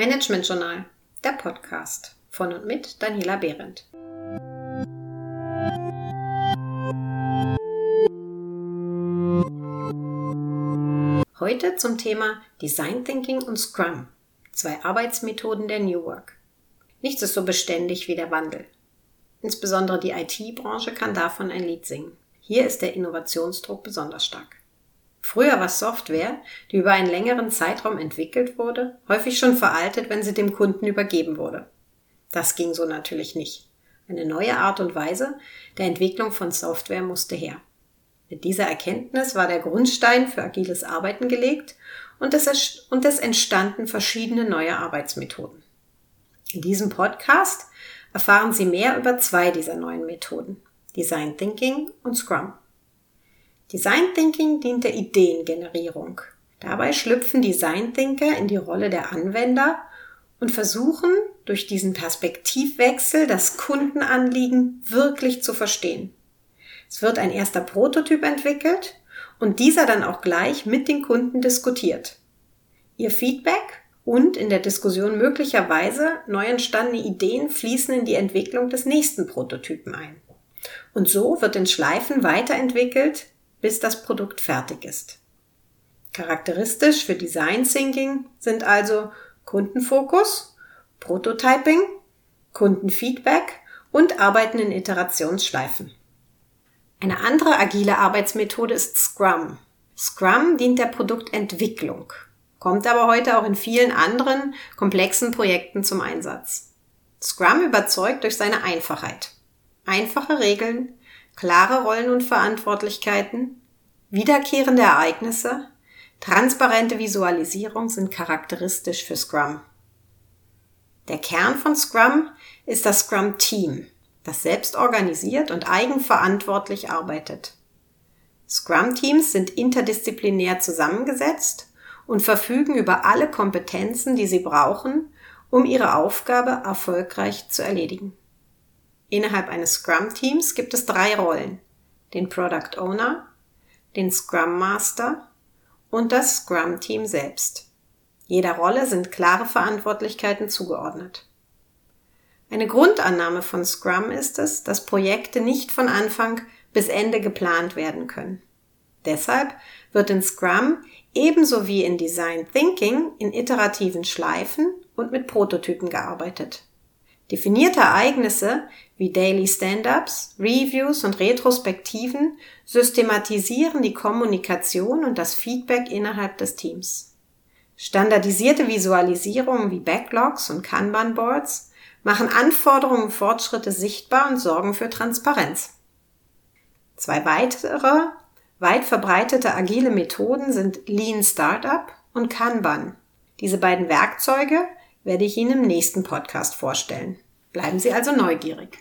Management Journal, der Podcast von und mit Daniela Behrendt. Heute zum Thema Design Thinking und Scrum, zwei Arbeitsmethoden der New Work. Nichts ist so beständig wie der Wandel. Insbesondere die IT-Branche kann davon ein Lied singen. Hier ist der Innovationsdruck besonders stark. Früher war Software, die über einen längeren Zeitraum entwickelt wurde, häufig schon veraltet, wenn sie dem Kunden übergeben wurde. Das ging so natürlich nicht. Eine neue Art und Weise der Entwicklung von Software musste her. Mit dieser Erkenntnis war der Grundstein für agiles Arbeiten gelegt und es, und es entstanden verschiedene neue Arbeitsmethoden. In diesem Podcast erfahren Sie mehr über zwei dieser neuen Methoden, Design Thinking und Scrum. Design Thinking dient der Ideengenerierung. Dabei schlüpfen Design Thinker in die Rolle der Anwender und versuchen durch diesen Perspektivwechsel das Kundenanliegen wirklich zu verstehen. Es wird ein erster Prototyp entwickelt und dieser dann auch gleich mit den Kunden diskutiert. Ihr Feedback und in der Diskussion möglicherweise neu entstandene Ideen fließen in die Entwicklung des nächsten Prototypen ein. Und so wird in Schleifen weiterentwickelt, bis das Produkt fertig ist. Charakteristisch für Design Thinking sind also Kundenfokus, Prototyping, Kundenfeedback und Arbeiten in Iterationsschleifen. Eine andere agile Arbeitsmethode ist Scrum. Scrum dient der Produktentwicklung, kommt aber heute auch in vielen anderen komplexen Projekten zum Einsatz. Scrum überzeugt durch seine Einfachheit. Einfache Regeln, klare Rollen und Verantwortlichkeiten, wiederkehrende Ereignisse, transparente Visualisierung sind charakteristisch für Scrum. Der Kern von Scrum ist das Scrum Team, das selbst organisiert und eigenverantwortlich arbeitet. Scrum Teams sind interdisziplinär zusammengesetzt und verfügen über alle Kompetenzen, die sie brauchen, um ihre Aufgabe erfolgreich zu erledigen. Innerhalb eines Scrum-Teams gibt es drei Rollen. Den Product Owner, den Scrum Master und das Scrum-Team selbst. Jeder Rolle sind klare Verantwortlichkeiten zugeordnet. Eine Grundannahme von Scrum ist es, dass Projekte nicht von Anfang bis Ende geplant werden können. Deshalb wird in Scrum ebenso wie in Design Thinking in iterativen Schleifen und mit Prototypen gearbeitet. Definierte Ereignisse wie Daily Stand-ups, Reviews und Retrospektiven systematisieren die Kommunikation und das Feedback innerhalb des Teams. Standardisierte Visualisierungen wie Backlogs und Kanban-Boards machen Anforderungen und Fortschritte sichtbar und sorgen für Transparenz. Zwei weitere weit verbreitete agile Methoden sind Lean Startup und Kanban. Diese beiden Werkzeuge werde ich Ihnen im nächsten Podcast vorstellen. Bleiben Sie also neugierig.